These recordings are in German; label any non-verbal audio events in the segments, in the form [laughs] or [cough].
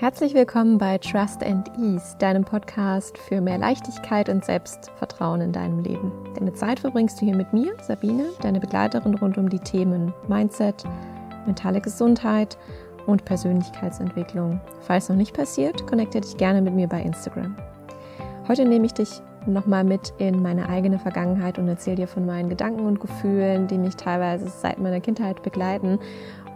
Herzlich willkommen bei Trust and Ease, deinem Podcast für mehr Leichtigkeit und Selbstvertrauen in deinem Leben. Deine Zeit verbringst du hier mit mir, Sabine, deine Begleiterin rund um die Themen Mindset, mentale Gesundheit und Persönlichkeitsentwicklung. Falls noch nicht passiert, connecte dich gerne mit mir bei Instagram. Heute nehme ich dich nochmal mit in meine eigene Vergangenheit und erzähle dir von meinen Gedanken und Gefühlen, die mich teilweise seit meiner Kindheit begleiten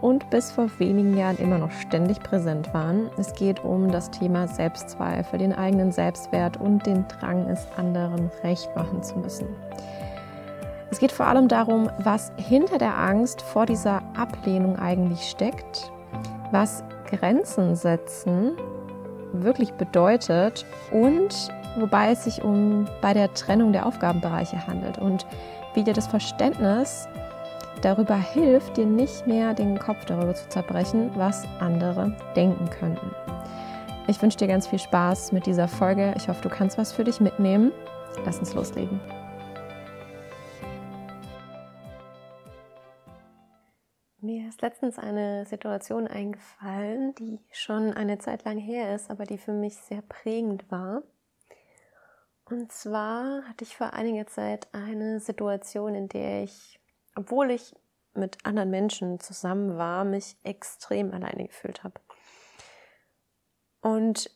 und bis vor wenigen Jahren immer noch ständig präsent waren. Es geht um das Thema Selbstzweifel, den eigenen Selbstwert und den Drang, es anderen recht machen zu müssen. Es geht vor allem darum, was hinter der Angst vor dieser Ablehnung eigentlich steckt, was Grenzen setzen wirklich bedeutet und wobei es sich um bei der Trennung der Aufgabenbereiche handelt und wie dir das Verständnis darüber hilft, dir nicht mehr den Kopf darüber zu zerbrechen, was andere denken könnten. Ich wünsche dir ganz viel Spaß mit dieser Folge. Ich hoffe, du kannst was für dich mitnehmen. Lass uns loslegen. Mir ist letztens eine Situation eingefallen, die schon eine Zeit lang her ist, aber die für mich sehr prägend war. Und zwar hatte ich vor einiger Zeit eine Situation, in der ich obwohl ich mit anderen Menschen zusammen war, mich extrem alleine gefühlt habe. Und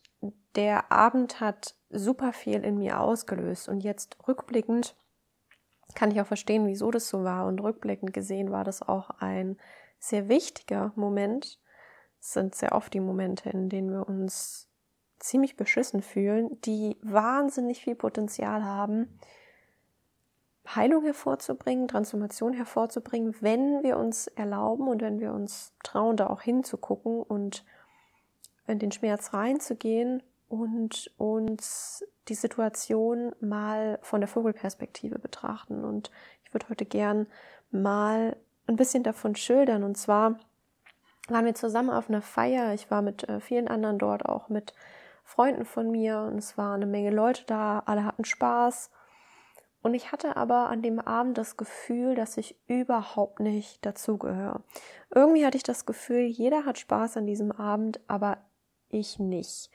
der Abend hat super viel in mir ausgelöst. Und jetzt rückblickend kann ich auch verstehen, wieso das so war. Und rückblickend gesehen war das auch ein sehr wichtiger Moment. Es sind sehr oft die Momente, in denen wir uns ziemlich beschissen fühlen, die wahnsinnig viel Potenzial haben, Heilung hervorzubringen, Transformation hervorzubringen, wenn wir uns erlauben und wenn wir uns trauen, da auch hinzugucken und in den Schmerz reinzugehen und uns die Situation mal von der Vogelperspektive betrachten. Und ich würde heute gern mal ein bisschen davon schildern. Und zwar waren wir zusammen auf einer Feier. Ich war mit äh, vielen anderen dort, auch mit Freunden von mir. Und es waren eine Menge Leute da. Alle hatten Spaß. Und ich hatte aber an dem Abend das Gefühl, dass ich überhaupt nicht dazugehöre. Irgendwie hatte ich das Gefühl, jeder hat Spaß an diesem Abend, aber ich nicht.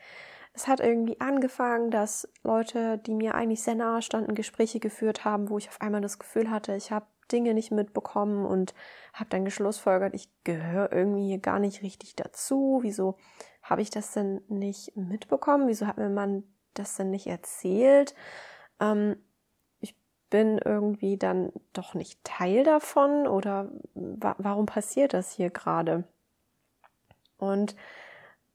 Es hat irgendwie angefangen, dass Leute, die mir eigentlich sehr nahe standen, Gespräche geführt haben, wo ich auf einmal das Gefühl hatte, ich habe Dinge nicht mitbekommen und habe dann geschlussfolgert, ich gehöre irgendwie hier gar nicht richtig dazu. Wieso habe ich das denn nicht mitbekommen? Wieso hat mir man das denn nicht erzählt? Ähm, bin irgendwie dann doch nicht Teil davon oder wa warum passiert das hier gerade? Und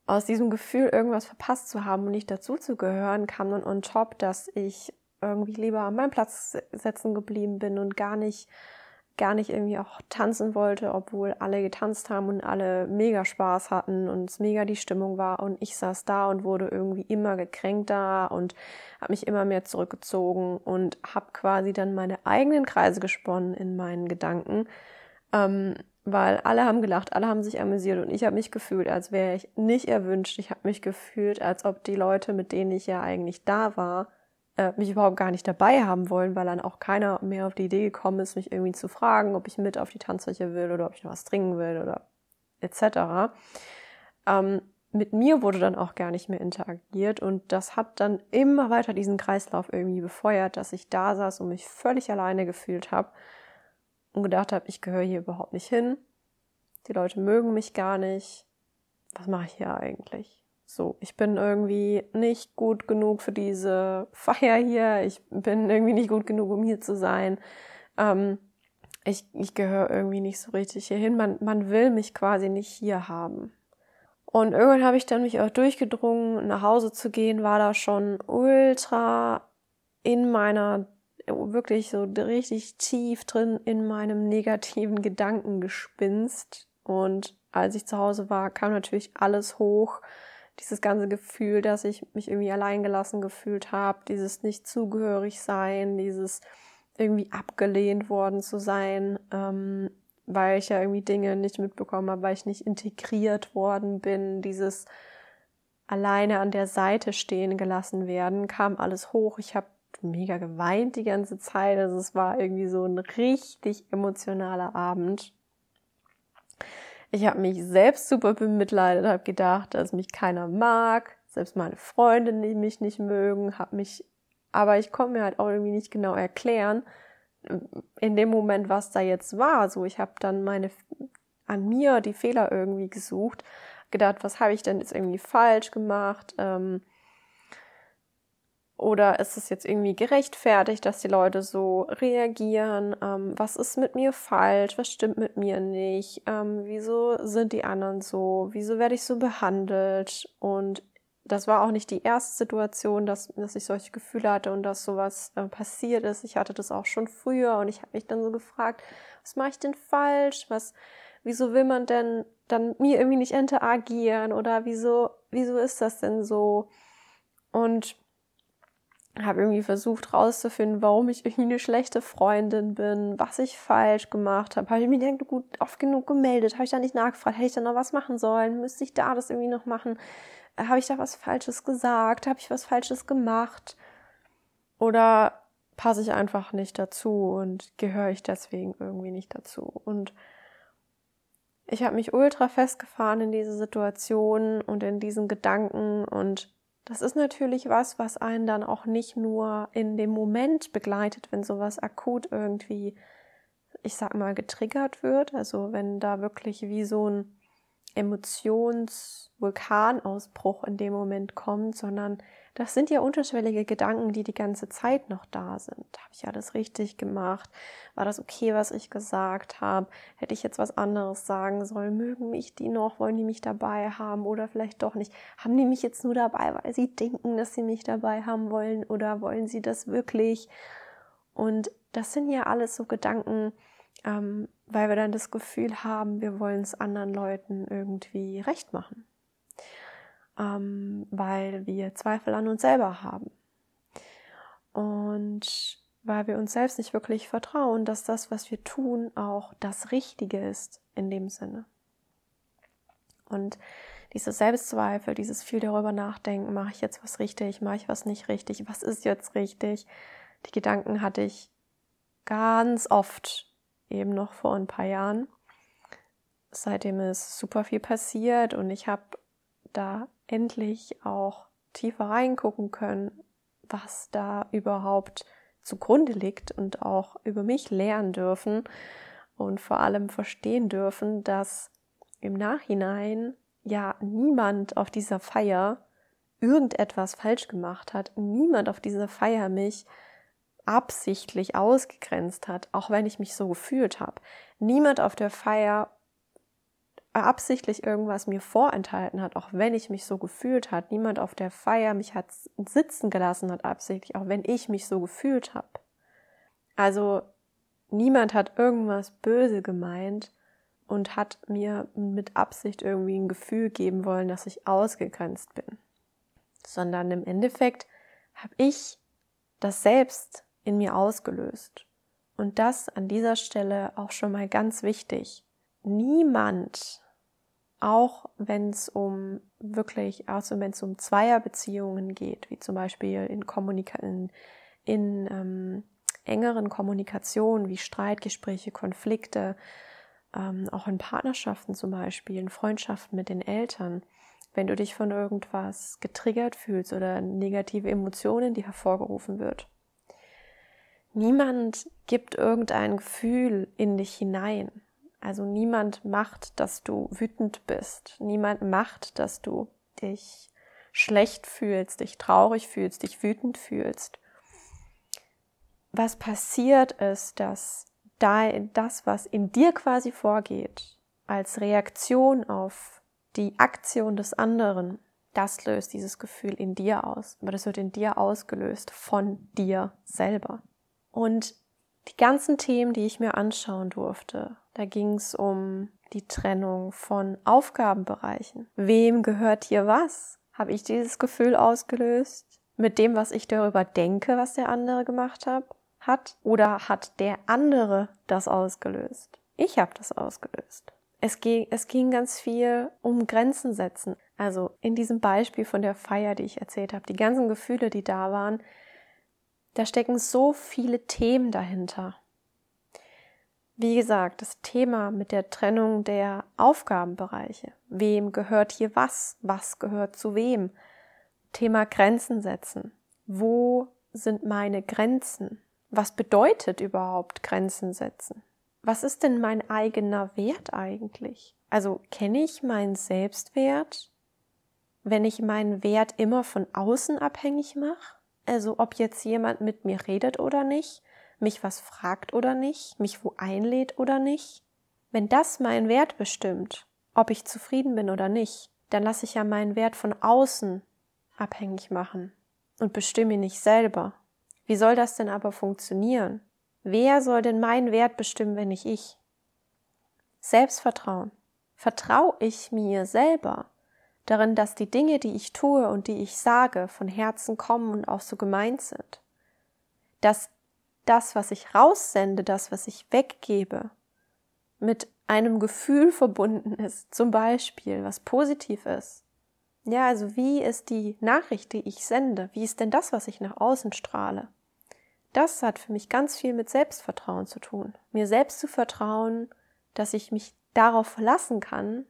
aus diesem Gefühl, irgendwas verpasst zu haben und nicht dazuzugehören, kam dann on top, dass ich irgendwie lieber an meinem Platz sitzen geblieben bin und gar nicht gar nicht irgendwie auch tanzen wollte, obwohl alle getanzt haben und alle mega Spaß hatten und es mega die Stimmung war und ich saß da und wurde irgendwie immer gekränkter und habe mich immer mehr zurückgezogen und habe quasi dann meine eigenen Kreise gesponnen in meinen Gedanken, ähm, weil alle haben gelacht, alle haben sich amüsiert und ich habe mich gefühlt, als wäre ich nicht erwünscht. Ich habe mich gefühlt, als ob die Leute, mit denen ich ja eigentlich da war, äh, mich überhaupt gar nicht dabei haben wollen, weil dann auch keiner mehr auf die Idee gekommen ist, mich irgendwie zu fragen, ob ich mit auf die Tanzfläche will oder ob ich noch was trinken will oder etc. Ähm, mit mir wurde dann auch gar nicht mehr interagiert und das hat dann immer weiter diesen Kreislauf irgendwie befeuert, dass ich da saß und mich völlig alleine gefühlt habe und gedacht habe, ich gehöre hier überhaupt nicht hin. Die Leute mögen mich gar nicht. Was mache ich hier eigentlich? So, ich bin irgendwie nicht gut genug für diese Feier hier. Ich bin irgendwie nicht gut genug, um hier zu sein. Ähm, ich, ich gehöre irgendwie nicht so richtig hierhin. Man, man will mich quasi nicht hier haben. Und irgendwann habe ich dann mich auch durchgedrungen, nach Hause zu gehen, war da schon ultra in meiner, wirklich so richtig tief drin in meinem negativen Gedankengespinst. Und als ich zu Hause war, kam natürlich alles hoch dieses ganze Gefühl, dass ich mich irgendwie alleingelassen gefühlt habe, dieses nicht zugehörig sein, dieses irgendwie abgelehnt worden zu sein, ähm, weil ich ja irgendwie Dinge nicht mitbekommen habe, weil ich nicht integriert worden bin, dieses alleine an der Seite stehen gelassen werden, kam alles hoch. Ich habe mega geweint die ganze Zeit. Also es war irgendwie so ein richtig emotionaler Abend. Ich habe mich selbst super bemitleidet, habe gedacht, dass mich keiner mag, selbst meine Freunde mich nicht mögen, habe mich, aber ich konnte mir halt auch irgendwie nicht genau erklären, in dem Moment, was da jetzt war. So, ich habe dann meine an mir die Fehler irgendwie gesucht, gedacht, was habe ich denn jetzt irgendwie falsch gemacht? Ähm, oder ist es jetzt irgendwie gerechtfertigt, dass die Leute so reagieren? Ähm, was ist mit mir falsch? Was stimmt mit mir nicht? Ähm, wieso sind die anderen so? Wieso werde ich so behandelt? Und das war auch nicht die erste Situation, dass, dass ich solche Gefühle hatte und dass sowas äh, passiert ist. Ich hatte das auch schon früher und ich habe mich dann so gefragt, was mache ich denn falsch? Was, wieso will man denn dann mir irgendwie nicht interagieren? Oder wieso, wieso ist das denn so? Und habe irgendwie versucht rauszufinden, warum ich irgendwie eine schlechte Freundin bin, was ich falsch gemacht habe. Habe ich mir nicht gut oft genug gemeldet? Habe ich da nicht nachgefragt? Hätte ich da noch was machen sollen? Müsste ich da das irgendwie noch machen? Äh, habe ich da was Falsches gesagt? Habe ich was Falsches gemacht? Oder passe ich einfach nicht dazu und gehöre ich deswegen irgendwie nicht dazu? Und ich habe mich ultra festgefahren in diese Situation und in diesen Gedanken und das ist natürlich was, was einen dann auch nicht nur in dem Moment begleitet, wenn sowas akut irgendwie, ich sag mal, getriggert wird. Also wenn da wirklich wie so ein Emotionsvulkanausbruch in dem Moment kommt, sondern das sind ja unterschwellige Gedanken, die die ganze Zeit noch da sind. Habe ich alles richtig gemacht? War das okay, was ich gesagt habe? Hätte ich jetzt was anderes sagen sollen? Mögen mich die noch? Wollen die mich dabei haben oder vielleicht doch nicht? Haben die mich jetzt nur dabei, weil sie denken, dass sie mich dabei haben wollen oder wollen sie das wirklich? Und das sind ja alles so Gedanken, ähm, weil wir dann das Gefühl haben, wir wollen es anderen Leuten irgendwie recht machen ähm, weil wir Zweifel an uns selber haben. Und weil wir uns selbst nicht wirklich vertrauen, dass das, was wir tun, auch das Richtige ist in dem Sinne. Und diese Selbstzweifel, dieses viel darüber nachdenken, mache ich jetzt was richtig, mache ich was nicht richtig, was ist jetzt richtig, die Gedanken hatte ich ganz oft, eben noch vor ein paar Jahren. Seitdem ist super viel passiert und ich habe da endlich auch tiefer reingucken können, was da überhaupt zugrunde liegt und auch über mich lernen dürfen und vor allem verstehen dürfen, dass im Nachhinein ja niemand auf dieser Feier irgendetwas falsch gemacht hat, niemand auf dieser Feier mich absichtlich ausgegrenzt hat, auch wenn ich mich so gefühlt habe. Niemand auf der Feier absichtlich irgendwas mir vorenthalten hat, auch wenn ich mich so gefühlt hat. Niemand auf der Feier mich hat sitzen gelassen hat absichtlich, auch wenn ich mich so gefühlt habe. Also niemand hat irgendwas böse gemeint und hat mir mit Absicht irgendwie ein Gefühl geben wollen, dass ich ausgegrenzt bin. Sondern im Endeffekt habe ich das selbst in mir ausgelöst. Und das an dieser Stelle auch schon mal ganz wichtig niemand, auch wenn es um wirklich, also wenn es um Zweierbeziehungen geht, wie zum Beispiel in, Kommunika in, in ähm, engeren Kommunikationen wie Streitgespräche, Konflikte, ähm, auch in Partnerschaften zum Beispiel, in Freundschaften mit den Eltern, wenn du dich von irgendwas getriggert fühlst oder negative Emotionen, die hervorgerufen wird. Niemand gibt irgendein Gefühl in dich hinein. Also niemand macht, dass du wütend bist. Niemand macht, dass du dich schlecht fühlst, dich traurig fühlst, dich wütend fühlst. Was passiert ist, dass das, was in dir quasi vorgeht, als Reaktion auf die Aktion des anderen, das löst dieses Gefühl in dir aus. Aber das wird in dir ausgelöst von dir selber. Und die ganzen Themen, die ich mir anschauen durfte, da ging es um die Trennung von Aufgabenbereichen. Wem gehört hier was? Habe ich dieses Gefühl ausgelöst? Mit dem, was ich darüber denke, was der andere gemacht hat? hat? Oder hat der andere das ausgelöst? Ich habe das ausgelöst. Es ging, es ging ganz viel um Grenzen setzen. Also in diesem Beispiel von der Feier, die ich erzählt habe, die ganzen Gefühle, die da waren, da stecken so viele Themen dahinter. Wie gesagt, das Thema mit der Trennung der Aufgabenbereiche. Wem gehört hier was? Was gehört zu wem? Thema Grenzen setzen. Wo sind meine Grenzen? Was bedeutet überhaupt Grenzen setzen? Was ist denn mein eigener Wert eigentlich? Also kenne ich meinen Selbstwert, wenn ich meinen Wert immer von außen abhängig mache? Also ob jetzt jemand mit mir redet oder nicht, mich was fragt oder nicht, mich wo einlädt oder nicht? Wenn das meinen Wert bestimmt, ob ich zufrieden bin oder nicht, dann lasse ich ja meinen Wert von außen abhängig machen und bestimme ihn nicht selber. Wie soll das denn aber funktionieren? Wer soll denn meinen Wert bestimmen, wenn nicht ich? Selbstvertrauen. Vertraue ich mir selber darin, dass die Dinge, die ich tue und die ich sage, von Herzen kommen und auch so gemeint sind? Dass das, was ich raussende, das, was ich weggebe, mit einem Gefühl verbunden ist, zum Beispiel, was positiv ist. Ja, also wie ist die Nachricht, die ich sende? Wie ist denn das, was ich nach außen strahle? Das hat für mich ganz viel mit Selbstvertrauen zu tun. Mir selbst zu vertrauen, dass ich mich darauf verlassen kann,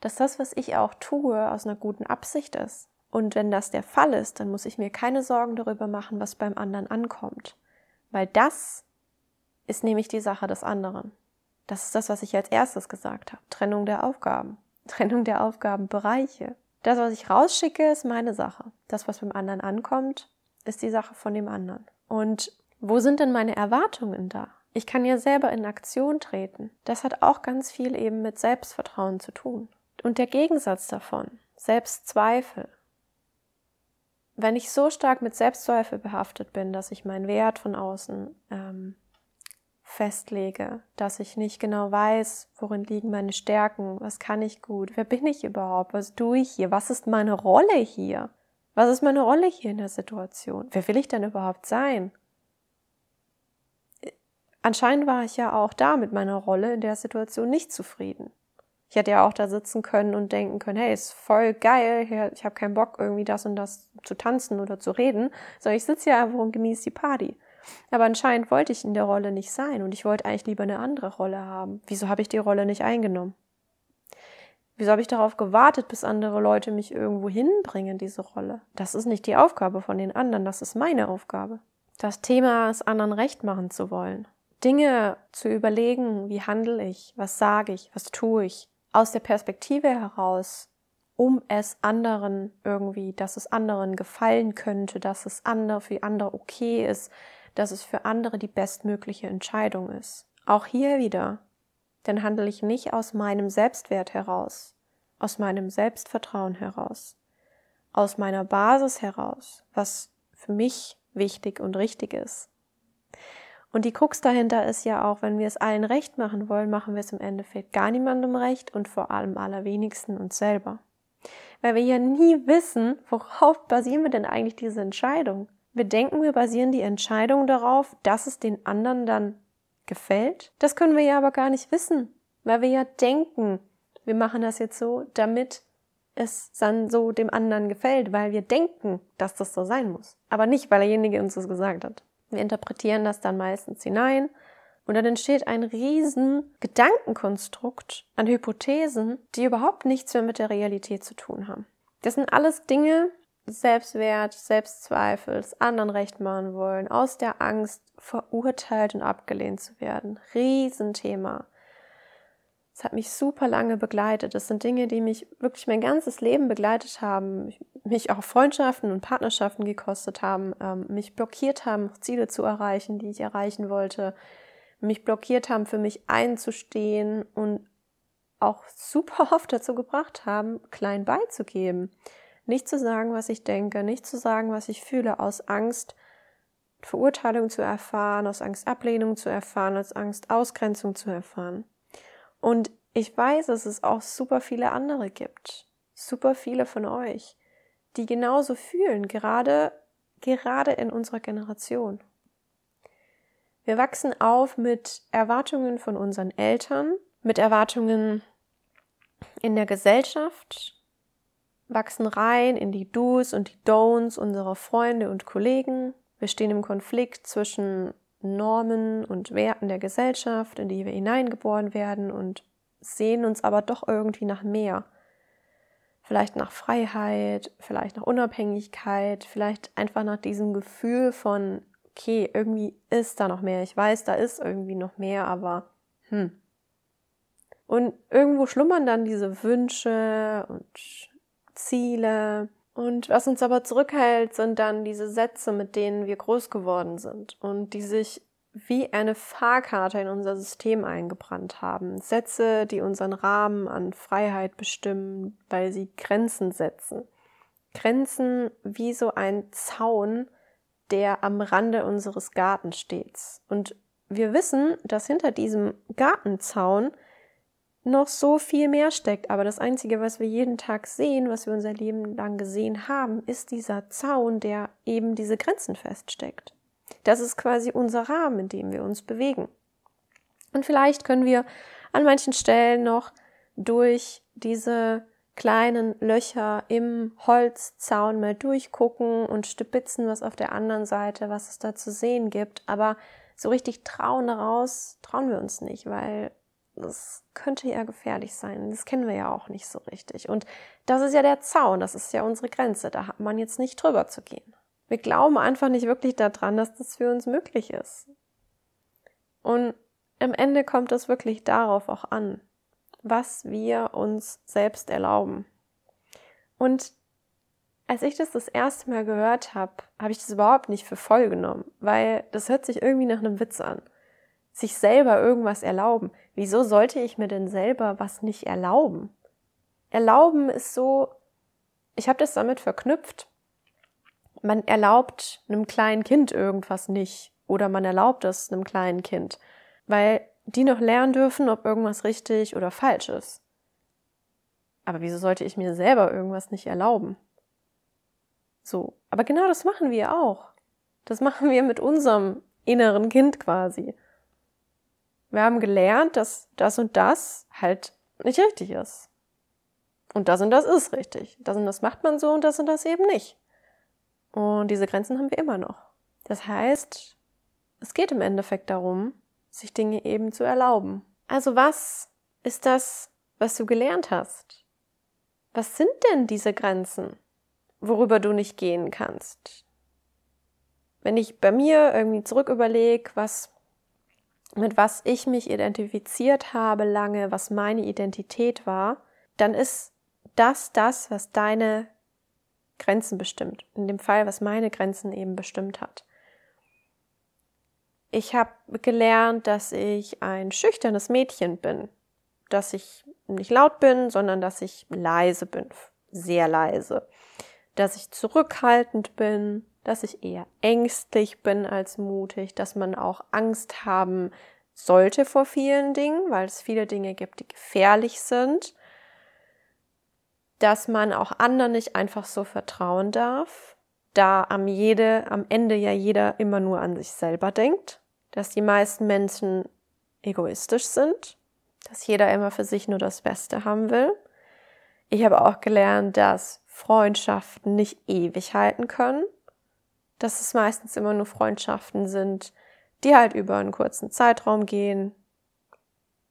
dass das, was ich auch tue, aus einer guten Absicht ist. Und wenn das der Fall ist, dann muss ich mir keine Sorgen darüber machen, was beim anderen ankommt. Weil das ist nämlich die Sache des anderen. Das ist das, was ich als erstes gesagt habe. Trennung der Aufgaben. [laughs] Trennung der Aufgabenbereiche. Das, was ich rausschicke, ist meine Sache. Das, was beim anderen ankommt, ist die Sache von dem anderen. Und wo sind denn meine Erwartungen da? Ich kann ja selber in Aktion treten. Das hat auch ganz viel eben mit Selbstvertrauen zu tun. Und der Gegensatz davon, Selbstzweifel, wenn ich so stark mit Selbstzweifel behaftet bin, dass ich meinen Wert von außen ähm, festlege, dass ich nicht genau weiß, worin liegen meine Stärken, was kann ich gut, wer bin ich überhaupt, was tue ich hier, was ist meine Rolle hier, was ist meine Rolle hier in der Situation, wer will ich denn überhaupt sein? Anscheinend war ich ja auch da mit meiner Rolle in der Situation nicht zufrieden. Ich hätte ja auch da sitzen können und denken können, hey, ist voll geil, ich habe keinen Bock, irgendwie das und das zu tanzen oder zu reden, sondern ich sitze ja einfach und genieße die Party. Aber anscheinend wollte ich in der Rolle nicht sein und ich wollte eigentlich lieber eine andere Rolle haben. Wieso habe ich die Rolle nicht eingenommen? Wieso habe ich darauf gewartet, bis andere Leute mich irgendwo hinbringen, diese Rolle? Das ist nicht die Aufgabe von den anderen, das ist meine Aufgabe. Das Thema es anderen recht machen zu wollen. Dinge zu überlegen, wie handle ich, was sage ich, was tue ich, aus der Perspektive heraus, um es anderen irgendwie, dass es anderen gefallen könnte, dass es andere für andere okay ist, dass es für andere die bestmögliche Entscheidung ist. Auch hier wieder, dann handle ich nicht aus meinem Selbstwert heraus, aus meinem Selbstvertrauen heraus, aus meiner Basis heraus, was für mich wichtig und richtig ist, und die Krux dahinter ist ja auch, wenn wir es allen recht machen wollen, machen wir es im Endeffekt gar niemandem recht und vor allem allerwenigsten uns selber. Weil wir ja nie wissen, worauf basieren wir denn eigentlich diese Entscheidung. Wir denken, wir basieren die Entscheidung darauf, dass es den anderen dann gefällt. Das können wir ja aber gar nicht wissen, weil wir ja denken, wir machen das jetzt so, damit es dann so dem anderen gefällt, weil wir denken, dass das so sein muss. Aber nicht, weil derjenige uns das gesagt hat. Wir interpretieren das dann meistens hinein und dann entsteht ein riesen Gedankenkonstrukt an Hypothesen, die überhaupt nichts mehr mit der Realität zu tun haben. Das sind alles Dinge, Selbstwert, Selbstzweifel, anderen recht machen wollen, aus der Angst verurteilt und abgelehnt zu werden. Riesenthema. Es hat mich super lange begleitet. Das sind Dinge, die mich wirklich mein ganzes Leben begleitet haben, mich auch Freundschaften und Partnerschaften gekostet haben, ähm, mich blockiert haben, Ziele zu erreichen, die ich erreichen wollte, mich blockiert haben, für mich einzustehen und auch super [laughs] oft dazu gebracht haben, klein beizugeben. Nicht zu sagen, was ich denke, nicht zu sagen, was ich fühle, aus Angst, Verurteilung zu erfahren, aus Angst, Ablehnung zu erfahren, aus Angst, Ausgrenzung zu erfahren. Und ich weiß, dass es auch super viele andere gibt. Super viele von euch, die genauso fühlen, gerade, gerade in unserer Generation. Wir wachsen auf mit Erwartungen von unseren Eltern, mit Erwartungen in der Gesellschaft, wachsen rein in die Do's und die Don'ts unserer Freunde und Kollegen. Wir stehen im Konflikt zwischen Normen und Werten der Gesellschaft, in die wir hineingeboren werden und sehen uns aber doch irgendwie nach mehr. Vielleicht nach Freiheit, vielleicht nach Unabhängigkeit, vielleicht einfach nach diesem Gefühl von, okay, irgendwie ist da noch mehr. Ich weiß, da ist irgendwie noch mehr, aber hm. Und irgendwo schlummern dann diese Wünsche und Ziele. Und was uns aber zurückhält, sind dann diese Sätze, mit denen wir groß geworden sind und die sich wie eine Fahrkarte in unser System eingebrannt haben. Sätze, die unseren Rahmen an Freiheit bestimmen, weil sie Grenzen setzen. Grenzen wie so ein Zaun, der am Rande unseres Gartens steht. Und wir wissen, dass hinter diesem Gartenzaun noch so viel mehr steckt. Aber das Einzige, was wir jeden Tag sehen, was wir unser Leben lang gesehen haben, ist dieser Zaun, der eben diese Grenzen feststeckt. Das ist quasi unser Rahmen, in dem wir uns bewegen. Und vielleicht können wir an manchen Stellen noch durch diese kleinen Löcher im Holzzaun mal durchgucken und stibitzen, was auf der anderen Seite, was es da zu sehen gibt. Aber so richtig trauen daraus trauen wir uns nicht, weil das könnte ja gefährlich sein. Das kennen wir ja auch nicht so richtig. Und das ist ja der Zaun, das ist ja unsere Grenze. Da hat man jetzt nicht drüber zu gehen. Wir glauben einfach nicht wirklich daran, dass das für uns möglich ist. Und am Ende kommt es wirklich darauf auch an, was wir uns selbst erlauben. Und als ich das das erste Mal gehört habe, habe ich das überhaupt nicht für voll genommen, weil das hört sich irgendwie nach einem Witz an. Sich selber irgendwas erlauben. Wieso sollte ich mir denn selber was nicht erlauben? Erlauben ist so, ich habe das damit verknüpft. Man erlaubt einem kleinen Kind irgendwas nicht oder man erlaubt es einem kleinen Kind, weil die noch lernen dürfen, ob irgendwas richtig oder falsch ist. Aber wieso sollte ich mir selber irgendwas nicht erlauben? So, aber genau das machen wir auch. Das machen wir mit unserem inneren Kind quasi. Wir haben gelernt, dass das und das halt nicht richtig ist. Und das und das ist richtig. Das und das macht man so und das und das eben nicht. Und diese Grenzen haben wir immer noch. Das heißt, es geht im Endeffekt darum, sich Dinge eben zu erlauben. Also was ist das, was du gelernt hast? Was sind denn diese Grenzen? worüber du nicht gehen kannst. Wenn ich bei mir irgendwie zurück überlege, was, mit was ich mich identifiziert habe lange, was meine Identität war, dann ist das das, was deine Grenzen bestimmt. In dem Fall, was meine Grenzen eben bestimmt hat. Ich habe gelernt, dass ich ein schüchternes Mädchen bin, dass ich nicht laut bin, sondern dass ich leise bin, sehr leise dass ich zurückhaltend bin, dass ich eher ängstlich bin als mutig, dass man auch Angst haben sollte vor vielen Dingen, weil es viele Dinge gibt, die gefährlich sind, dass man auch anderen nicht einfach so vertrauen darf, da am jede, am Ende ja jeder immer nur an sich selber denkt, dass die meisten Menschen egoistisch sind, dass jeder immer für sich nur das Beste haben will. Ich habe auch gelernt, dass Freundschaften nicht ewig halten können, dass es meistens immer nur Freundschaften sind, die halt über einen kurzen Zeitraum gehen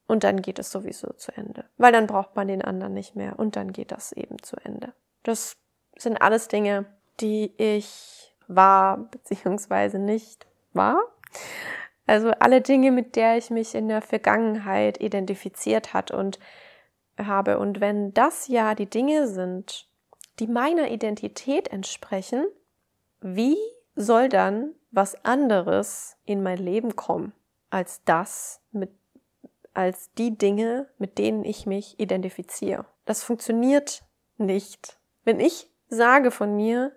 und dann geht es sowieso zu Ende, weil dann braucht man den anderen nicht mehr und dann geht das eben zu Ende. Das sind alles Dinge, die ich war beziehungsweise nicht war. Also alle Dinge, mit der ich mich in der Vergangenheit identifiziert hat und habe. Und wenn das ja die Dinge sind, die meiner Identität entsprechen, wie soll dann was anderes in mein Leben kommen als das mit als die Dinge, mit denen ich mich identifiziere. Das funktioniert nicht. Wenn ich sage von mir,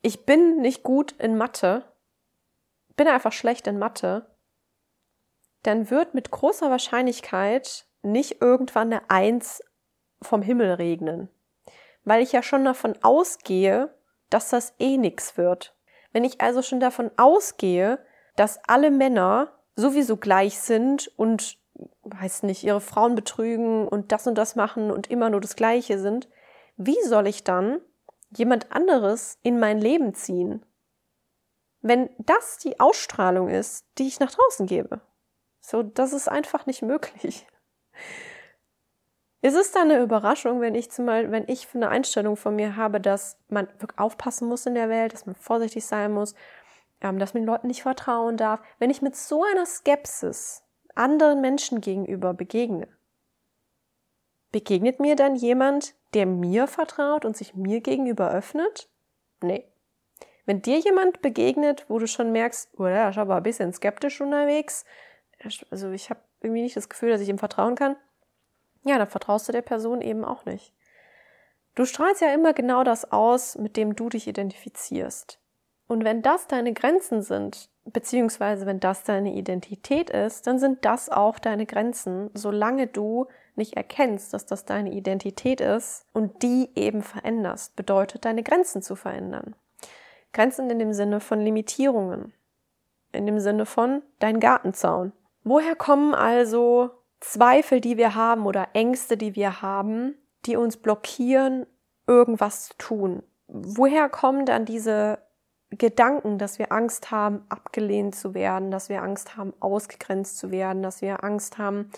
ich bin nicht gut in Mathe, bin einfach schlecht in Mathe, dann wird mit großer Wahrscheinlichkeit nicht irgendwann eine Eins vom Himmel regnen weil ich ja schon davon ausgehe, dass das eh nix wird. Wenn ich also schon davon ausgehe, dass alle Männer sowieso gleich sind und weiß nicht, ihre Frauen betrügen und das und das machen und immer nur das Gleiche sind, wie soll ich dann jemand anderes in mein Leben ziehen? wenn das die Ausstrahlung ist, die ich nach draußen gebe. So, das ist einfach nicht möglich. Ist es dann eine Überraschung, wenn ich zumal, wenn ich eine Einstellung von mir habe, dass man wirklich aufpassen muss in der Welt, dass man vorsichtig sein muss, ähm, dass man den Leuten nicht vertrauen darf, wenn ich mit so einer Skepsis anderen Menschen gegenüber begegne? Begegnet mir dann jemand, der mir vertraut und sich mir gegenüber öffnet? Nee. Wenn dir jemand begegnet, wo du schon merkst, oh, der ist aber ein bisschen skeptisch unterwegs, also ich habe irgendwie nicht das Gefühl, dass ich ihm vertrauen kann, ja, dann vertraust du der Person eben auch nicht. Du strahlst ja immer genau das aus, mit dem du dich identifizierst. Und wenn das deine Grenzen sind, beziehungsweise wenn das deine Identität ist, dann sind das auch deine Grenzen, solange du nicht erkennst, dass das deine Identität ist und die eben veränderst, bedeutet deine Grenzen zu verändern. Grenzen in dem Sinne von Limitierungen, in dem Sinne von dein Gartenzaun. Woher kommen also Zweifel, die wir haben oder Ängste, die wir haben, die uns blockieren, irgendwas zu tun. Woher kommen dann diese Gedanken, dass wir Angst haben, abgelehnt zu werden, dass wir Angst haben, ausgegrenzt zu werden, dass wir Angst haben,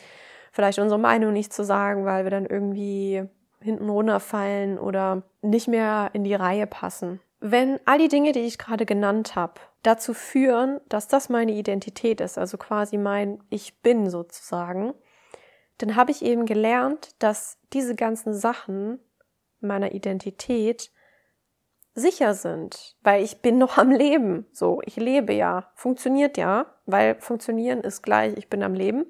vielleicht unsere Meinung nicht zu sagen, weil wir dann irgendwie hinten runterfallen oder nicht mehr in die Reihe passen. Wenn all die Dinge, die ich gerade genannt habe, dazu führen, dass das meine Identität ist, also quasi mein Ich bin sozusagen, dann habe ich eben gelernt, dass diese ganzen Sachen meiner Identität sicher sind, weil ich bin noch am Leben. So, ich lebe ja, funktioniert ja, weil funktionieren ist gleich, ich bin am Leben.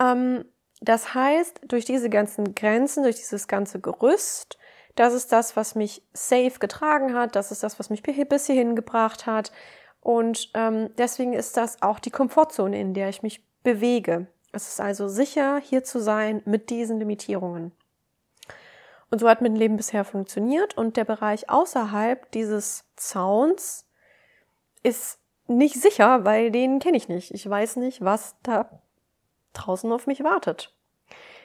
Ähm, das heißt, durch diese ganzen Grenzen, durch dieses ganze Gerüst, das ist das, was mich safe getragen hat, das ist das, was mich bis hierhin gebracht hat. Und ähm, deswegen ist das auch die Komfortzone, in der ich mich bewege. Es ist also sicher, hier zu sein mit diesen Limitierungen. Und so hat mein Leben bisher funktioniert und der Bereich außerhalb dieses Zauns ist nicht sicher, weil den kenne ich nicht. Ich weiß nicht, was da draußen auf mich wartet.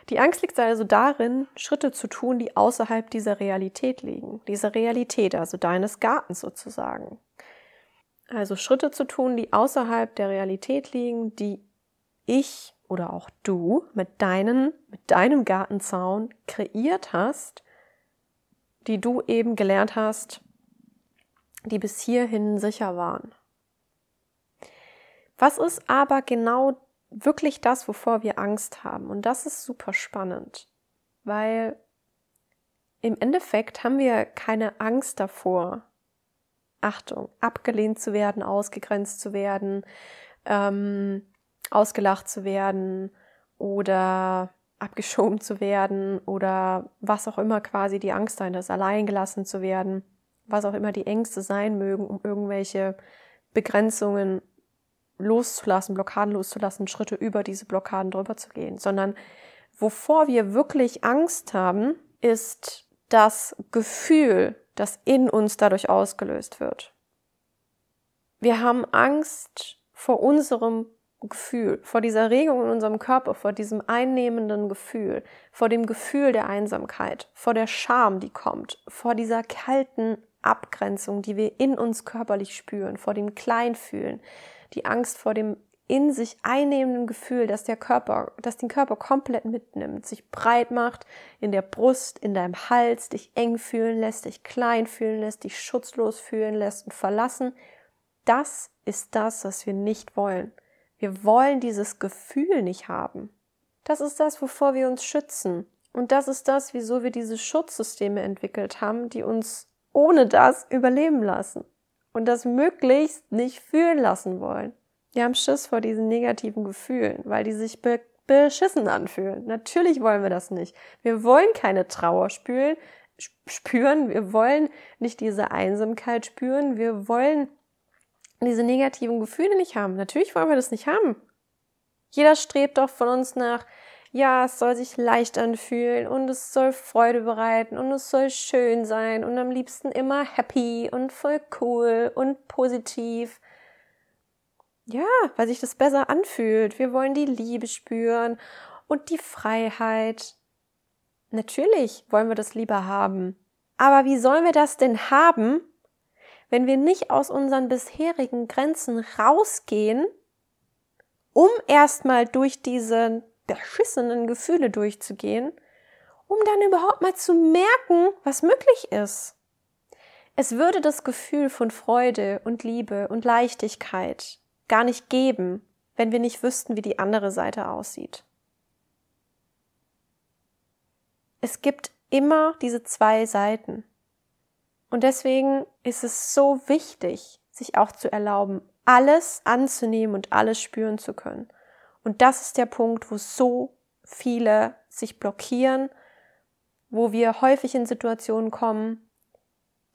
Die Angst liegt also darin, Schritte zu tun, die außerhalb dieser Realität liegen. Dieser Realität, also deines Gartens sozusagen. Also Schritte zu tun, die außerhalb der Realität liegen, die ich oder auch du mit, deinen, mit deinem Gartenzaun kreiert hast, die du eben gelernt hast, die bis hierhin sicher waren. Was ist aber genau wirklich das, wovor wir Angst haben? Und das ist super spannend, weil im Endeffekt haben wir keine Angst davor, Achtung, abgelehnt zu werden, ausgegrenzt zu werden, ähm, ausgelacht zu werden oder abgeschoben zu werden oder was auch immer quasi die Angst sein ist, allein gelassen zu werden, was auch immer die Ängste sein mögen, um irgendwelche Begrenzungen loszulassen, Blockaden loszulassen, Schritte über diese Blockaden drüber zu gehen, sondern wovor wir wirklich Angst haben, ist das Gefühl, das in uns dadurch ausgelöst wird. Wir haben Angst vor unserem Gefühl, vor dieser Regung in unserem Körper, vor diesem einnehmenden Gefühl, vor dem Gefühl der Einsamkeit, vor der Scham, die kommt, vor dieser kalten Abgrenzung, die wir in uns körperlich spüren, vor dem Kleinfühlen, die Angst vor dem in sich einnehmenden Gefühl, dass der Körper, dass den Körper komplett mitnimmt, sich breit macht in der Brust, in deinem Hals, dich eng fühlen lässt, dich klein fühlen lässt, dich schutzlos fühlen lässt und verlassen. Das ist das, was wir nicht wollen. Wir wollen dieses Gefühl nicht haben. Das ist das, wovor wir uns schützen. Und das ist das, wieso wir diese Schutzsysteme entwickelt haben, die uns ohne das überleben lassen und das möglichst nicht fühlen lassen wollen. Wir haben Schiss vor diesen negativen Gefühlen, weil die sich be beschissen anfühlen. Natürlich wollen wir das nicht. Wir wollen keine Trauer spüren, spüren. Wir wollen nicht diese Einsamkeit spüren. Wir wollen diese negativen Gefühle nicht haben. Natürlich wollen wir das nicht haben. Jeder strebt doch von uns nach, ja, es soll sich leicht anfühlen und es soll Freude bereiten und es soll schön sein und am liebsten immer happy und voll cool und positiv. Ja, weil sich das besser anfühlt. Wir wollen die Liebe spüren und die Freiheit. Natürlich wollen wir das lieber haben. Aber wie sollen wir das denn haben, wenn wir nicht aus unseren bisherigen Grenzen rausgehen, um erstmal durch diese beschissenen Gefühle durchzugehen, um dann überhaupt mal zu merken, was möglich ist. Es würde das Gefühl von Freude und Liebe und Leichtigkeit gar nicht geben, wenn wir nicht wüssten, wie die andere Seite aussieht. Es gibt immer diese zwei Seiten. Und deswegen ist es so wichtig, sich auch zu erlauben, alles anzunehmen und alles spüren zu können. Und das ist der Punkt, wo so viele sich blockieren, wo wir häufig in Situationen kommen,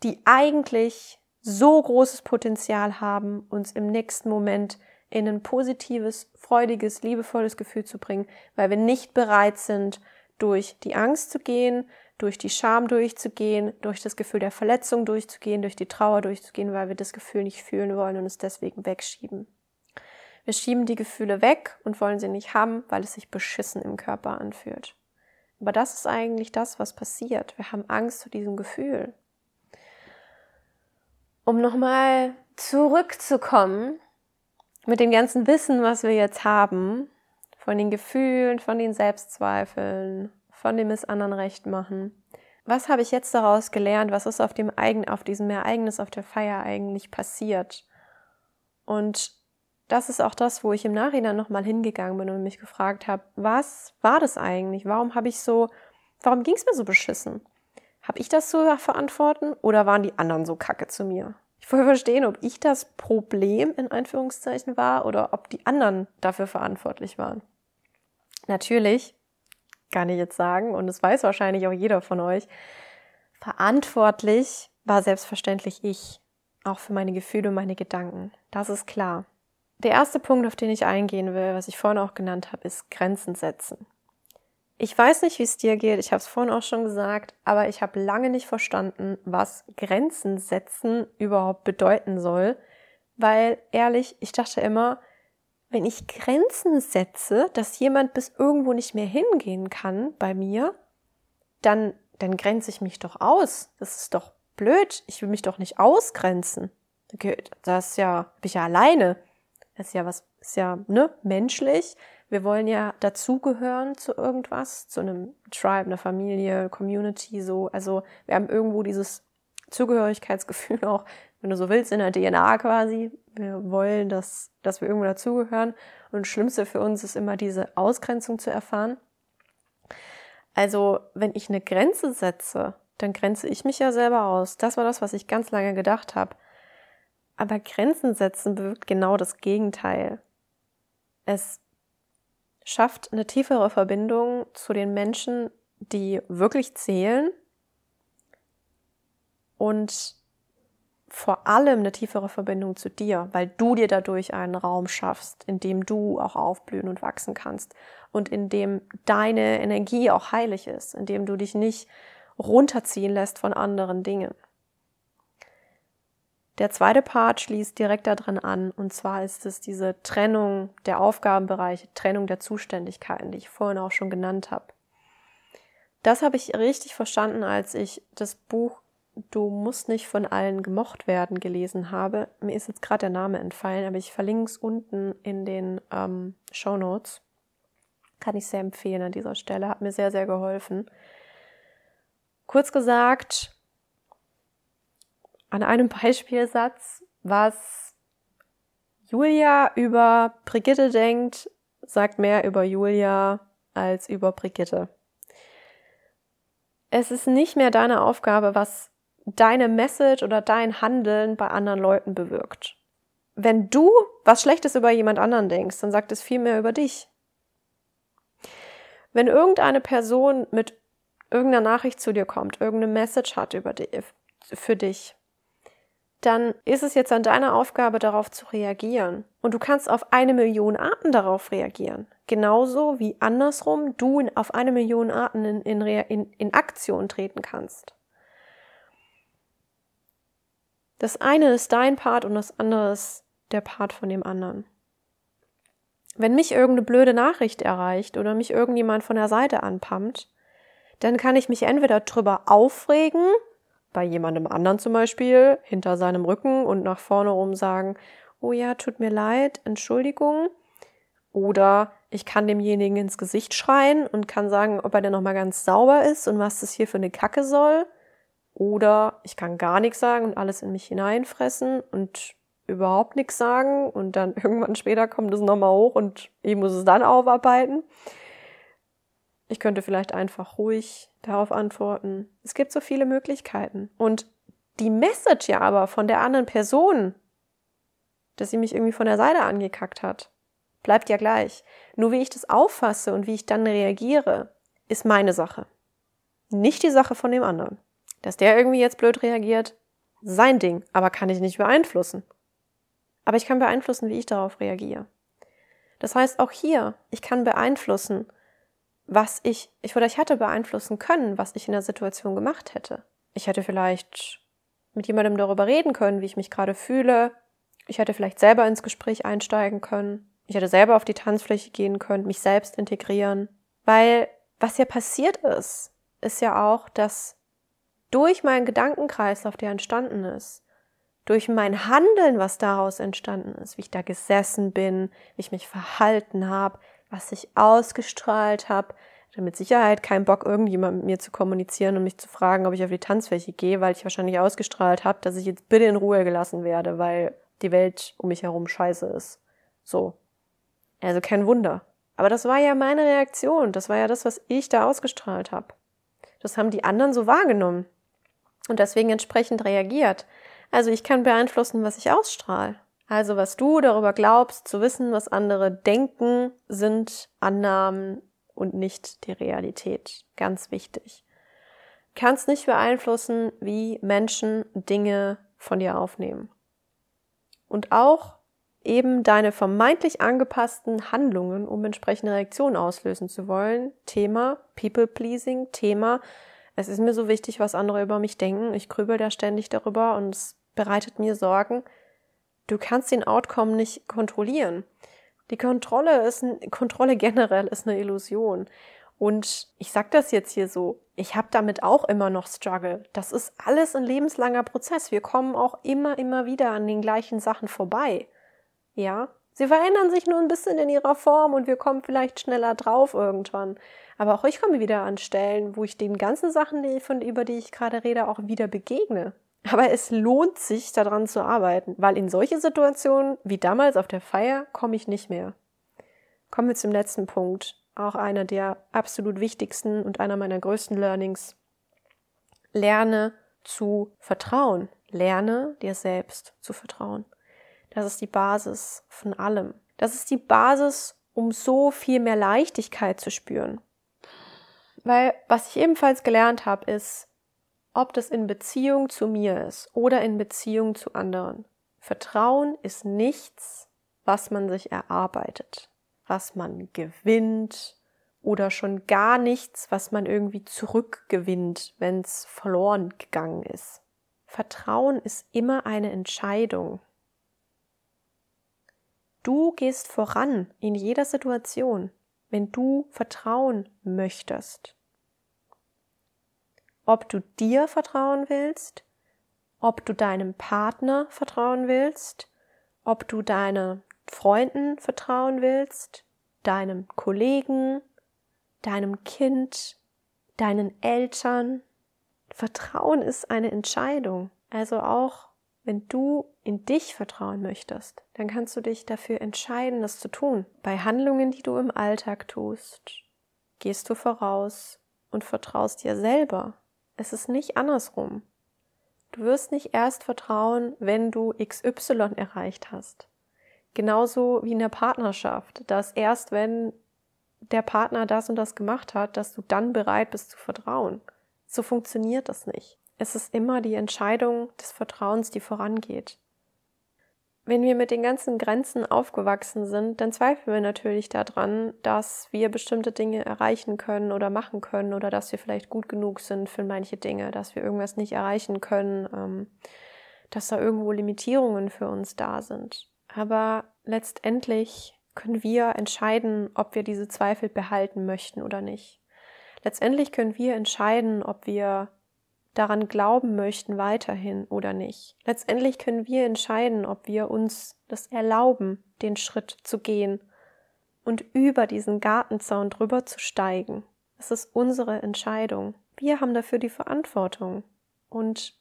die eigentlich so großes Potenzial haben, uns im nächsten Moment in ein positives, freudiges, liebevolles Gefühl zu bringen, weil wir nicht bereit sind, durch die Angst zu gehen, durch die Scham durchzugehen, durch das Gefühl der Verletzung durchzugehen, durch die Trauer durchzugehen, weil wir das Gefühl nicht fühlen wollen und es deswegen wegschieben. Wir schieben die Gefühle weg und wollen sie nicht haben, weil es sich beschissen im Körper anfühlt. Aber das ist eigentlich das, was passiert. Wir haben Angst vor diesem Gefühl. Um nochmal zurückzukommen mit dem ganzen Wissen, was wir jetzt haben, von den Gefühlen, von den Selbstzweifeln, von dem es anderen recht machen. Was habe ich jetzt daraus gelernt? Was ist auf dem Eigen, auf diesem Ereignis auf der Feier eigentlich passiert? Und das ist auch das, wo ich im Nachhinein nochmal hingegangen bin und mich gefragt habe, was war das eigentlich? Warum habe ich so, warum ging es mir so beschissen? Habe ich das zu verantworten oder waren die anderen so kacke zu mir? Ich wollte verstehen, ob ich das Problem in Anführungszeichen war oder ob die anderen dafür verantwortlich waren. Natürlich kann ich jetzt sagen, und das weiß wahrscheinlich auch jeder von euch, verantwortlich war selbstverständlich ich, auch für meine Gefühle und meine Gedanken. Das ist klar. Der erste Punkt, auf den ich eingehen will, was ich vorhin auch genannt habe, ist Grenzen setzen. Ich weiß nicht, wie es dir geht, ich habe es vorhin auch schon gesagt, aber ich habe lange nicht verstanden, was Grenzen setzen überhaupt bedeuten soll, weil ehrlich, ich dachte immer, wenn ich Grenzen setze, dass jemand bis irgendwo nicht mehr hingehen kann bei mir, dann, dann grenze ich mich doch aus. Das ist doch blöd. Ich will mich doch nicht ausgrenzen. Das ist ja, bin ich ja alleine. Das ist ja was, ist ja, ne, menschlich. Wir wollen ja dazugehören zu irgendwas, zu einem Tribe, einer Familie, Community, so. Also, wir haben irgendwo dieses Zugehörigkeitsgefühl [laughs] auch, wenn du so willst, in der DNA quasi. Wir wollen, dass, dass wir irgendwo dazugehören. Und das Schlimmste für uns ist immer diese Ausgrenzung zu erfahren. Also, wenn ich eine Grenze setze, dann grenze ich mich ja selber aus. Das war das, was ich ganz lange gedacht habe. Aber Grenzen setzen bewirkt genau das Gegenteil. Es schafft eine tiefere Verbindung zu den Menschen, die wirklich zählen und vor allem eine tiefere Verbindung zu dir, weil du dir dadurch einen Raum schaffst, in dem du auch aufblühen und wachsen kannst und in dem deine Energie auch heilig ist, in dem du dich nicht runterziehen lässt von anderen Dingen. Der zweite Part schließt direkt daran an, und zwar ist es diese Trennung der Aufgabenbereiche, Trennung der Zuständigkeiten, die ich vorhin auch schon genannt habe. Das habe ich richtig verstanden, als ich das Buch Du musst nicht von allen gemocht werden gelesen habe. Mir ist jetzt gerade der Name entfallen, aber ich verlinke es unten in den ähm, Show Notes. Kann ich sehr empfehlen an dieser Stelle, hat mir sehr, sehr geholfen. Kurz gesagt, an einem [laughs] Beispielsatz, was Julia über Brigitte denkt, sagt mehr über Julia als über Brigitte. Es ist nicht mehr deine Aufgabe, was deine Message oder dein Handeln bei anderen Leuten bewirkt. Wenn du was Schlechtes über jemand anderen denkst, dann sagt es viel mehr über dich. Wenn irgendeine Person mit irgendeiner Nachricht zu dir kommt, irgendeine Message hat über die, für dich, dann ist es jetzt an deiner Aufgabe, darauf zu reagieren. Und du kannst auf eine Million Arten darauf reagieren. Genauso wie andersrum du auf eine Million Arten in, in, in, in Aktion treten kannst. Das eine ist dein Part und das andere ist der Part von dem anderen. Wenn mich irgendeine blöde Nachricht erreicht oder mich irgendjemand von der Seite anpumpt, dann kann ich mich entweder drüber aufregen bei jemandem anderen zum Beispiel hinter seinem Rücken und nach vorne rum sagen, oh ja, tut mir leid, Entschuldigung. Oder ich kann demjenigen ins Gesicht schreien und kann sagen, ob er denn nochmal ganz sauber ist und was das hier für eine Kacke soll. Oder ich kann gar nichts sagen und alles in mich hineinfressen und überhaupt nichts sagen und dann [laughs] irgendwann später kommt es nochmal hoch und ich muss es dann aufarbeiten. Ich könnte vielleicht einfach ruhig darauf antworten. Es gibt so viele Möglichkeiten. Und die Message ja aber von der anderen Person, dass sie mich irgendwie von der Seite angekackt hat, bleibt ja gleich. Nur wie ich das auffasse und wie ich dann reagiere, ist meine Sache. Nicht die Sache von dem anderen. Dass der irgendwie jetzt blöd reagiert, sein Ding, aber kann ich nicht beeinflussen. Aber ich kann beeinflussen, wie ich darauf reagiere. Das heißt, auch hier, ich kann beeinflussen, was ich, ich oder ich hätte beeinflussen können, was ich in der Situation gemacht hätte. Ich hätte vielleicht mit jemandem darüber reden können, wie ich mich gerade fühle. Ich hätte vielleicht selber ins Gespräch einsteigen können. Ich hätte selber auf die Tanzfläche gehen können, mich selbst integrieren. Weil was ja passiert ist, ist ja auch, dass durch meinen Gedankenkreislauf, der entstanden ist, durch mein Handeln, was daraus entstanden ist, wie ich da gesessen bin, wie ich mich verhalten habe, was ich ausgestrahlt habe, hatte mit Sicherheit keinen Bock, irgendjemand mit mir zu kommunizieren und mich zu fragen, ob ich auf die Tanzfläche gehe, weil ich wahrscheinlich ausgestrahlt habe, dass ich jetzt bitte in Ruhe gelassen werde, weil die Welt um mich herum scheiße ist. So. Also kein Wunder. Aber das war ja meine Reaktion. Das war ja das, was ich da ausgestrahlt habe. Das haben die anderen so wahrgenommen und deswegen entsprechend reagiert. Also ich kann beeinflussen, was ich ausstrahle. Also was du darüber glaubst, zu wissen, was andere denken, sind Annahmen und nicht die Realität. Ganz wichtig. Kannst nicht beeinflussen, wie Menschen Dinge von dir aufnehmen. Und auch eben deine vermeintlich angepassten Handlungen, um entsprechende Reaktionen auslösen zu wollen. Thema People Pleasing, Thema es ist mir so wichtig, was andere über mich denken. Ich grübel da ständig darüber und es bereitet mir Sorgen. Du kannst den Outcome nicht kontrollieren. Die Kontrolle ist Kontrolle generell ist eine Illusion. Und ich sag das jetzt hier so, ich habe damit auch immer noch Struggle. Das ist alles ein lebenslanger Prozess. Wir kommen auch immer, immer wieder an den gleichen Sachen vorbei. Ja, sie verändern sich nur ein bisschen in ihrer Form und wir kommen vielleicht schneller drauf irgendwann. Aber auch ich komme wieder an Stellen, wo ich den ganzen Sachen, die, von, über die ich gerade rede, auch wieder begegne. Aber es lohnt sich, daran zu arbeiten, weil in solche Situationen wie damals auf der Feier komme ich nicht mehr. Kommen wir zum letzten Punkt, auch einer der absolut wichtigsten und einer meiner größten Learnings. Lerne zu vertrauen. Lerne dir selbst zu vertrauen. Das ist die Basis von allem. Das ist die Basis, um so viel mehr Leichtigkeit zu spüren. Weil was ich ebenfalls gelernt habe, ist, ob das in Beziehung zu mir ist oder in Beziehung zu anderen. Vertrauen ist nichts, was man sich erarbeitet, was man gewinnt oder schon gar nichts, was man irgendwie zurückgewinnt, wenn es verloren gegangen ist. Vertrauen ist immer eine Entscheidung. Du gehst voran in jeder Situation, wenn du vertrauen möchtest ob du dir vertrauen willst, ob du deinem Partner vertrauen willst, ob du deinen Freunden vertrauen willst, deinem Kollegen, deinem Kind, deinen Eltern. Vertrauen ist eine Entscheidung. Also auch wenn du in dich vertrauen möchtest, dann kannst du dich dafür entscheiden, das zu tun. Bei Handlungen, die du im Alltag tust, gehst du voraus und vertraust dir selber es ist nicht andersrum. Du wirst nicht erst vertrauen, wenn du XY erreicht hast. Genauso wie in der Partnerschaft, dass erst wenn der Partner das und das gemacht hat, dass du dann bereit bist zu vertrauen. So funktioniert das nicht. Es ist immer die Entscheidung des Vertrauens, die vorangeht wenn wir mit den ganzen Grenzen aufgewachsen sind, dann zweifeln wir natürlich daran, dass wir bestimmte Dinge erreichen können oder machen können oder dass wir vielleicht gut genug sind für manche Dinge, dass wir irgendwas nicht erreichen können, ähm, dass da irgendwo Limitierungen für uns da sind. Aber letztendlich können wir entscheiden, ob wir diese Zweifel behalten möchten oder nicht. Letztendlich können wir entscheiden, ob wir daran glauben möchten weiterhin oder nicht. Letztendlich können wir entscheiden, ob wir uns das erlauben, den Schritt zu gehen und über diesen Gartenzaun drüber zu steigen. Es ist unsere Entscheidung. Wir haben dafür die Verantwortung. Und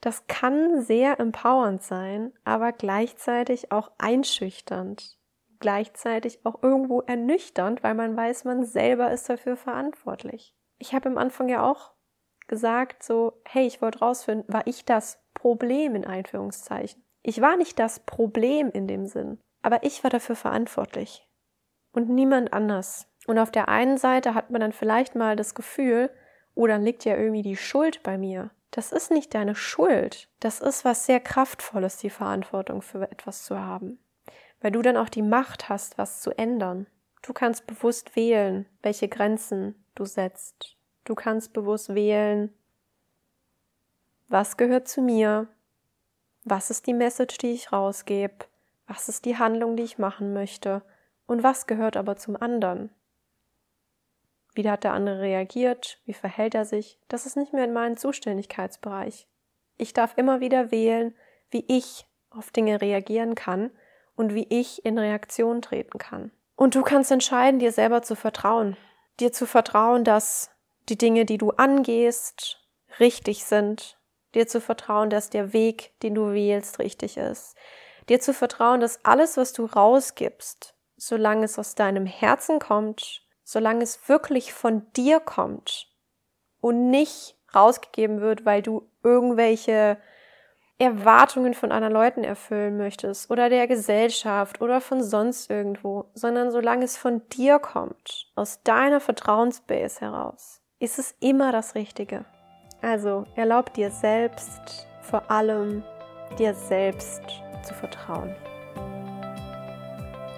das kann sehr empowernd sein, aber gleichzeitig auch einschüchternd, gleichzeitig auch irgendwo ernüchternd, weil man weiß, man selber ist dafür verantwortlich. Ich habe am Anfang ja auch gesagt, so, hey, ich wollte rausfinden, war ich das Problem in Einführungszeichen? Ich war nicht das Problem in dem Sinn, aber ich war dafür verantwortlich und niemand anders. Und auf der einen Seite hat man dann vielleicht mal das Gefühl, oh, dann liegt ja irgendwie die Schuld bei mir. Das ist nicht deine Schuld. Das ist was sehr Kraftvolles, die Verantwortung für etwas zu haben. Weil du dann auch die Macht hast, was zu ändern. Du kannst bewusst wählen, welche Grenzen du setzt. Du kannst bewusst wählen, was gehört zu mir, was ist die Message, die ich rausgebe, was ist die Handlung, die ich machen möchte und was gehört aber zum anderen. Wie hat der andere reagiert? Wie verhält er sich? Das ist nicht mehr in meinem Zuständigkeitsbereich. Ich darf immer wieder wählen, wie ich auf Dinge reagieren kann und wie ich in Reaktion treten kann. Und du kannst entscheiden, dir selber zu vertrauen. Dir zu vertrauen, dass die Dinge, die du angehst, richtig sind. Dir zu vertrauen, dass der Weg, den du wählst, richtig ist. Dir zu vertrauen, dass alles, was du rausgibst, solange es aus deinem Herzen kommt solange es wirklich von dir kommt und nicht rausgegeben wird, weil du irgendwelche Erwartungen von anderen Leuten erfüllen möchtest oder der Gesellschaft oder von sonst irgendwo, sondern solange es von dir kommt, aus deiner Vertrauensbase heraus, ist es immer das Richtige. Also erlaub dir selbst vor allem dir selbst zu vertrauen.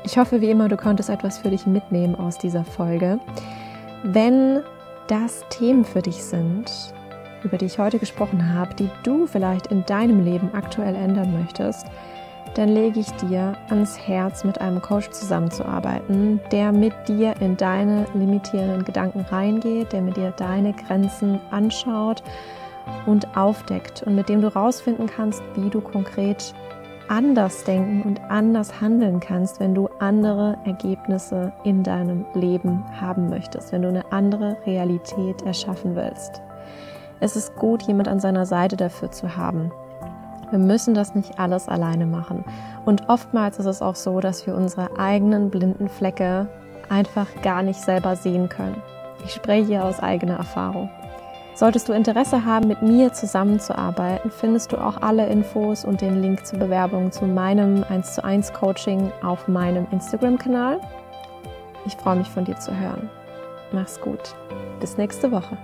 Ich hoffe wie immer, du konntest etwas für dich mitnehmen aus dieser Folge. Wenn das Themen für dich sind, über die ich heute gesprochen habe, die du vielleicht in deinem Leben aktuell ändern möchtest, dann lege ich dir ans Herz, mit einem Coach zusammenzuarbeiten, der mit dir in deine limitierenden Gedanken reingeht, der mit dir deine Grenzen anschaut und aufdeckt und mit dem du rausfinden kannst, wie du konkret anders denken und anders handeln kannst, wenn du andere Ergebnisse in deinem Leben haben möchtest, wenn du eine andere Realität erschaffen willst. Es ist gut, jemand an seiner Seite dafür zu haben. Wir müssen das nicht alles alleine machen. Und oftmals ist es auch so, dass wir unsere eigenen blinden Flecke einfach gar nicht selber sehen können. Ich spreche hier aus eigener Erfahrung. Solltest du Interesse haben, mit mir zusammenzuarbeiten, findest du auch alle Infos und den Link zur Bewerbung zu meinem 1 zu 1 Coaching auf meinem Instagram-Kanal. Ich freue mich von dir zu hören. Mach's gut. Bis nächste Woche.